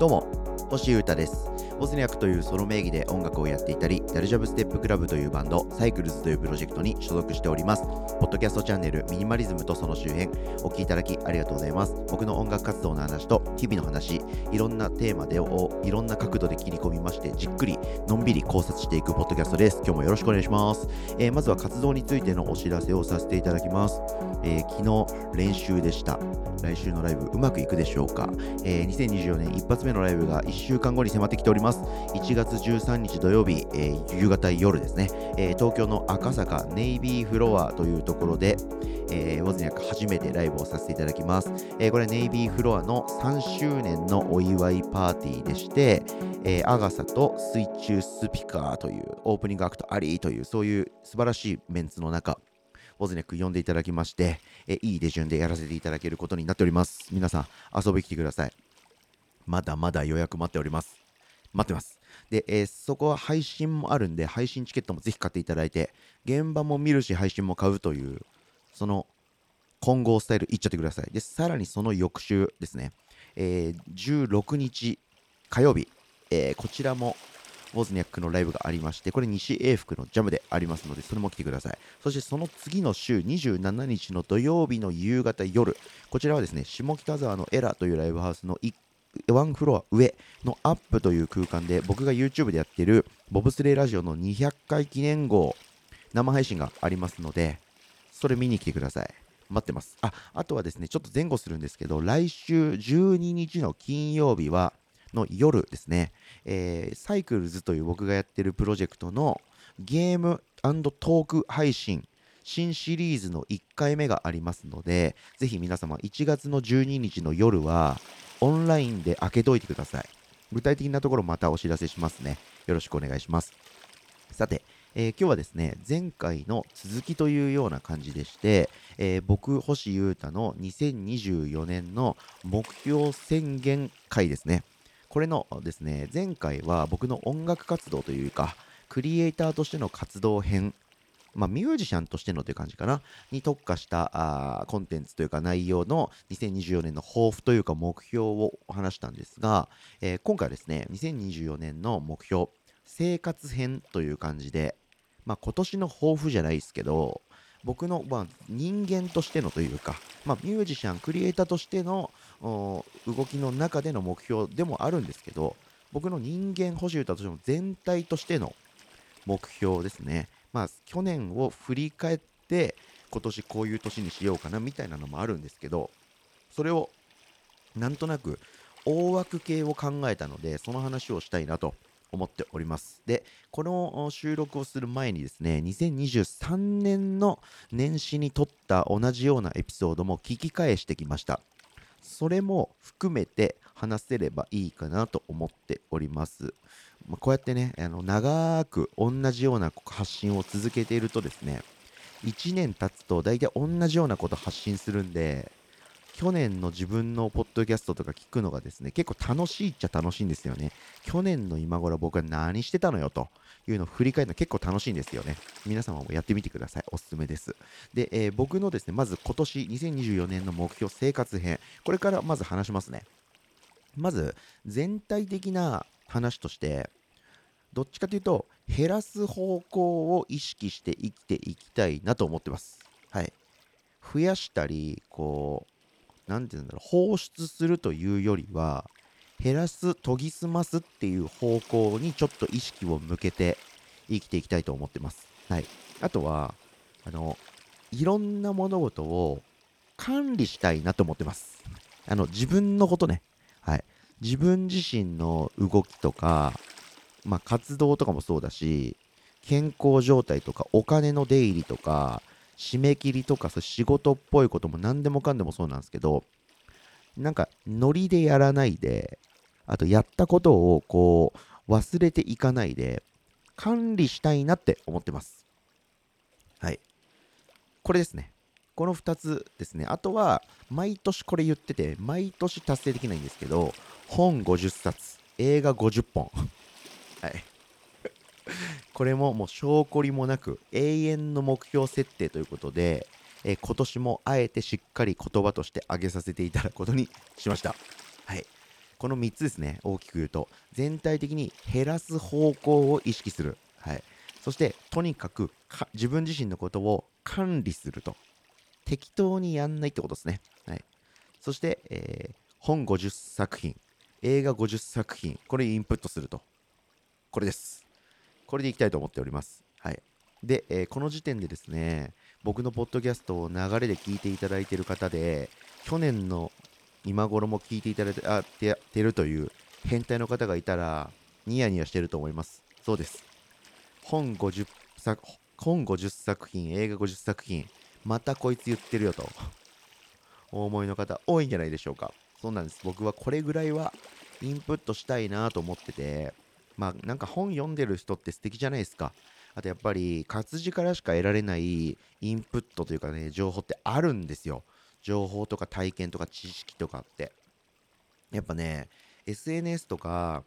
どうも星優太です。ボスニャクというソロ名義で音楽をやっていたり、ダルジャブステップクラブというバンド、サイクルズというプロジェクトに所属しております。ポッドキャストチャンネル、ミニマリズムとその周辺、お聴きいただきありがとうございます。僕の音楽活動の話と、日々の話、いろんなテーマでを、いろんな角度で切り込みまして、じっくり、のんびり考察していくポッドキャストです。今日もよろしくお願いします。えー、まずは活動についてのお知らせをさせていただきます。えー、昨日、練習でした。来週のライブ、うまくいくでしょうか。えー、2024年一発目のライブが1週間後に迫ってきております。ます1月13日土曜日、えー、夕方夜ですね、えー、東京の赤坂ネイビーフロアというところで、えー、ウォズニャック初めてライブをさせていただきます。えー、これネイビーフロアの3周年のお祝いパーティーでして、えー、アガサと水中スピカーというオープニングアクトありというそういう素晴らしいメンツの中、ウォズニャック呼んでいただきまして、えいい手順でやらせていただけることになっております。皆さん遊びに来てください。まだまだ予約待っております。待ってます。で、えー、そこは配信もあるんで、配信チケットもぜひ買っていただいて、現場も見るし、配信も買うという、その混合スタイルいっちゃってください。で、さらにその翌週ですね、えー、16日火曜日、えー、こちらもウォズニャックのライブがありまして、これ西英福のジャムでありますので、それも来てください。そしてその次の週、27日の土曜日の夕方夜、こちらはですね、下北沢のエラというライブハウスの1ワンフロア上のアップという空間で僕が YouTube でやってるボブスレーラジオの200回記念号生配信がありますのでそれ見に来てください。待ってます。ああとはですねちょっと前後するんですけど来週12日の金曜日はの夜ですね、えー、サイクルズという僕がやってるプロジェクトのゲームトーク配信新シリーズの1回目がありますので、ぜひ皆様1月の12日の夜はオンラインで開けといてください。具体的なところまたお知らせしますね。よろしくお願いします。さて、えー、今日はですね、前回の続きというような感じでして、えー、僕、星優太の2024年の目標宣言会ですね。これのですね、前回は僕の音楽活動というか、クリエイターとしての活動編まあ、ミュージシャンとしてのという感じかな、に特化したあコンテンツというか内容の2024年の抱負というか目標を話したんですが、えー、今回はですね、2024年の目標、生活編という感じで、まあ、今年の抱負じゃないですけど、僕の、まあ、人間としてのというか、まあ、ミュージシャン、クリエイターとしての動きの中での目標でもあるんですけど、僕の人間補修としての全体としての目標ですね。まあ、去年を振り返って今年こういう年にしようかなみたいなのもあるんですけどそれをなんとなく大枠系を考えたのでその話をしたいなと思っておりますでこの収録をする前にですね2023年の年始に撮った同じようなエピソードも聞き返してきましたそれも含めて話せればいいかなと思っております。まあ、こうやってね、あの長く同じような発信を続けているとですね、1年経つと大体同じようなこと発信するんで、去年の自分のポッドキャストとか聞くのがですね、結構楽しいっちゃ楽しいんですよね。去年の今頃僕は何してたのよというのを振り返るの結構楽しいんですよね。皆様もやってみてください。おすすめです。で、えー、僕のですね、まず今年2024年の目標生活編、これからまず話しますね。まず全体的な話としてどっちかというと減らす方向を意識して生きていきたいなと思ってます。はい。増やしたり、こう、なんて言うんだろう、放出するというよりは、減らす、研ぎ澄ますっていう方向にちょっと意識を向けて生きていきたいと思ってます。はい。あとは、あの、いろんな物事を管理したいなと思ってます。あの、自分のことね。はい。自分自身の動きとか、まあ、活動とかもそうだし、健康状態とか、お金の出入りとか、締め切りとか、仕事っぽいことも何でもかんでもそうなんですけど、なんか、ノリでやらないで、あと、やったことを、こう、忘れていかないで、管理したいなって思ってます。はい。これですね。この2つですね。あとは、毎年これ言ってて、毎年達成できないんですけど、本50冊、映画50本。はい。これももう証拠りもなく永遠の目標設定ということで、えー、今年もあえてしっかり言葉として挙げさせていただくことにしました。はい。この3つですね、大きく言うと、全体的に減らす方向を意識する。はい。そして、とにかく自分自身のことを管理すると。適当にやんないってことですね。はい。そして、えー、本50作品、映画50作品、これインプットすると。これです。これでいきたいと思っております。はい。で、えー、この時点でですね、僕のポッドキャストを流れで聞いていただいている方で、去年の今頃も聞いていただいてあててるという変態の方がいたら、ニヤニヤしてると思います。そうです。本50作、本50作品、映画50作品、またこいつ言ってるよと、お思いの方多いんじゃないでしょうか。そうなんです。僕はこれぐらいはインプットしたいなと思ってて、まあなんか本読んでる人って素敵じゃないですか。あとやっぱり活字からしか得られないインプットというかね、情報ってあるんですよ。情報とか体験とか知識とかって。やっぱね、SNS とか、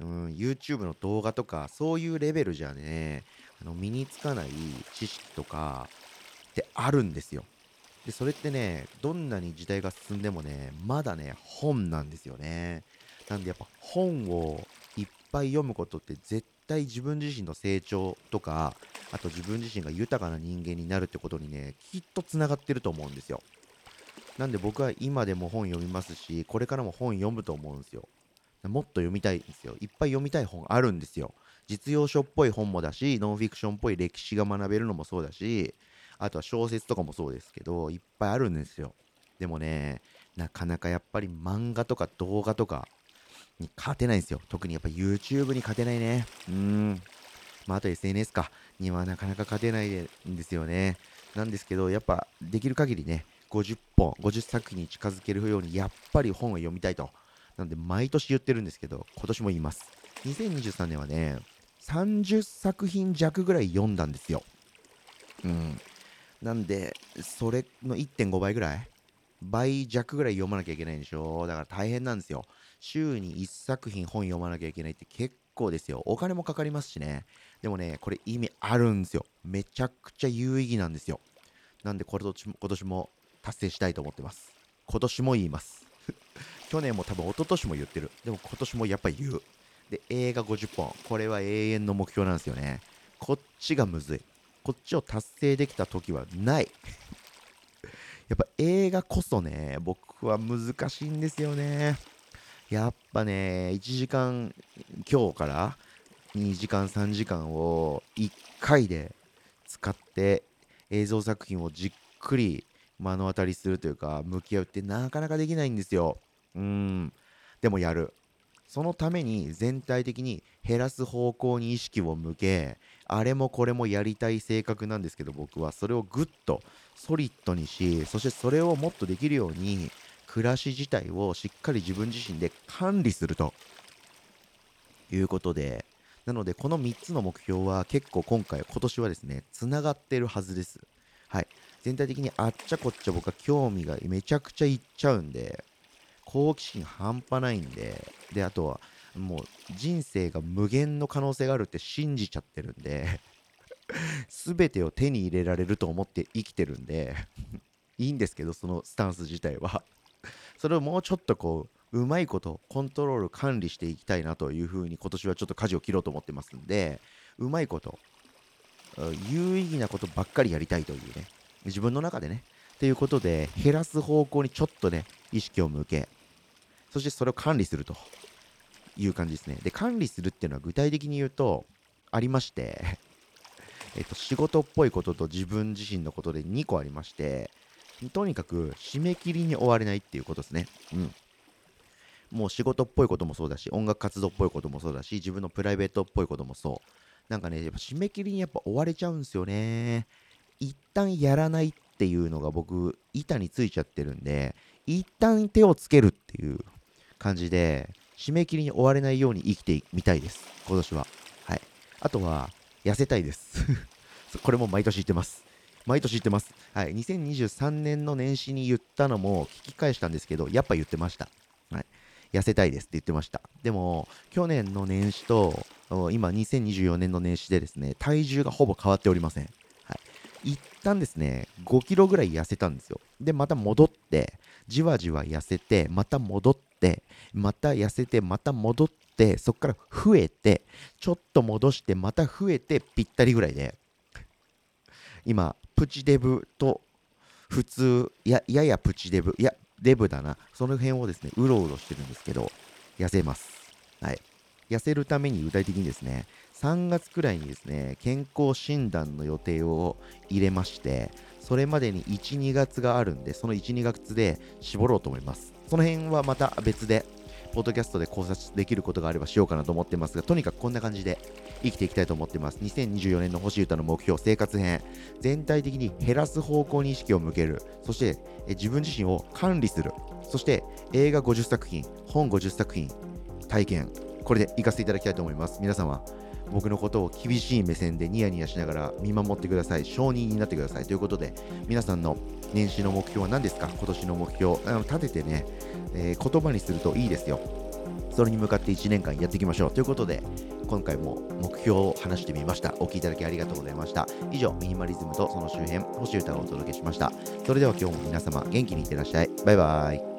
うん、YouTube の動画とか、そういうレベルじゃね、あの身につかない知識とかってあるんですよ。で、それってね、どんなに時代が進んでもね、まだね、本なんですよね。なんでやっぱ本をいっぱい読むことって絶対自分自身の成長とか、あと自分自身が豊かな人間になるってことにね、きっとつながってると思うんですよ。なんで僕は今でも本読みますし、これからも本読むと思うんですよ。もっと読みたいんですよ。いっぱい読みたい本あるんですよ。実用書っぽい本もだし、ノンフィクションっぽい歴史が学べるのもそうだし、あとは小説とかもそうですけど、いっぱいあるんですよ。でもね、なかなかやっぱり漫画とか動画とかに勝てないんですよ。特にやっぱ YouTube に勝てないね。うん。まあ、あと SNS か。にはなかなか勝てないんですよね。なんですけど、やっぱできる限りね、50本、50作品に近づけるように、やっぱり本を読みたいと。なんで、毎年言ってるんですけど、今年も言います。2023年はね、30作品弱ぐらい読んだんですよ。うん。なんで、それの1.5倍ぐらい？倍弱ぐらい読まなきゃいけないんでしょ？だから大変なんですよ。週に1作品本読まなきゃいけないって結構ですよ。お金もかかりますしね。でもね、これ意味あるんですよ。めちゃくちゃ有意義なんですよ。なんでこれ今年も達成したいと思ってます。今年も言います。去年も多分一昨年も言ってる。でも今年もやっぱり言う。で、映画50本。これは永遠の目標なんですよね。こっちがむずい。こっちを達成できた時はない。やっぱ映画こそね、僕は難しいんですよね。やっぱね、1時間、今日から2時間、3時間を1回で使って映像作品をじっくり目の当たりするというか、向き合うってなかなかできないんですよ。うん。でもやる。そのために全体的に減らす方向に意識を向け、あれもこれもやりたい性格なんですけど、僕はそれをぐっとソリッドにし、そしてそれをもっとできるように、暮らし自体をしっかり自分自身で管理するということで、なのでこの3つの目標は結構今回、今年はですね、つながってるはずです。はい。全体的にあっちゃこっちゃ僕は興味がめちゃくちゃいっちゃうんで、好奇心半端ないんで、で、あとは、もう人生が無限の可能性があるって信じちゃってるんで 全てを手に入れられると思って生きてるんで いいんですけど、そのスタンス自体は。それをもうちょっとこう、うまいことコントロール管理していきたいなというふうに今年はちょっと舵を切ろうと思ってますんで、うまいこと、有意義なことばっかりやりたいというね、自分の中でね、ということで、減らす方向にちょっとね、意識を向け、そしてそれを管理すると。いう感じですね。で、管理するっていうのは具体的に言うと、ありまして、えっと、仕事っぽいことと自分自身のことで2個ありまして、とにかく締め切りに追われないっていうことですね。うん。もう仕事っぽいこともそうだし、音楽活動っぽいこともそうだし、自分のプライベートっぽいこともそう。なんかね、やっぱ締め切りにやっぱ追われちゃうんですよね。一旦やらないっていうのが僕、板についちゃってるんで、一旦手をつけるっていう感じで、締め切りに追われないように生きてみたいです。今年は。はい。あとは、痩せたいです。これも毎年言ってます。毎年言ってます。はい。2023年の年始に言ったのも聞き返したんですけど、やっぱ言ってました。はい。痩せたいですって言ってました。でも、去年の年始と、今2024年の年始でですね、体重がほぼ変わっておりません。一旦ですね、5キロぐらい痩せたんですよ。で、また戻って、じわじわ痩せて、また戻って、また痩せて、また戻って、そこから増えて、ちょっと戻して、また増えて、ぴったりぐらいで、今、プチデブと普通、やややプチデブ、いや、デブだな、その辺をですね、うろうろしてるんですけど、痩せます。はい。痩せるために具体的にですね、3月くらいにですね、健康診断の予定を入れまして、それまでに1、2月があるんで、その1、2月で絞ろうと思います。その辺はまた別で、ポッドキャストで考察できることがあればしようかなと思ってますが、とにかくこんな感じで生きていきたいと思ってます。2024年の星歌の目標、生活編、全体的に減らす方向に意識を向ける、そして自分自身を管理する、そして映画50作品、本50作品、体験、これで行かせていただきたいと思います。皆様、僕のことを厳しい目線でニヤニヤしながら見守ってください。承認になってください。ということで、皆さんの年始の目標は何ですか？今年の目標。あの立ててね、えー、言葉にするといいですよ。それに向かって1年間やっていきましょう。ということで、今回も目標を話してみました。お聴きいただきありがとうございました。以上、ミニマリズムとその周辺、星歌をお届けしました。それでは今日も皆様、元気にいってらっしゃい。バイバーイ。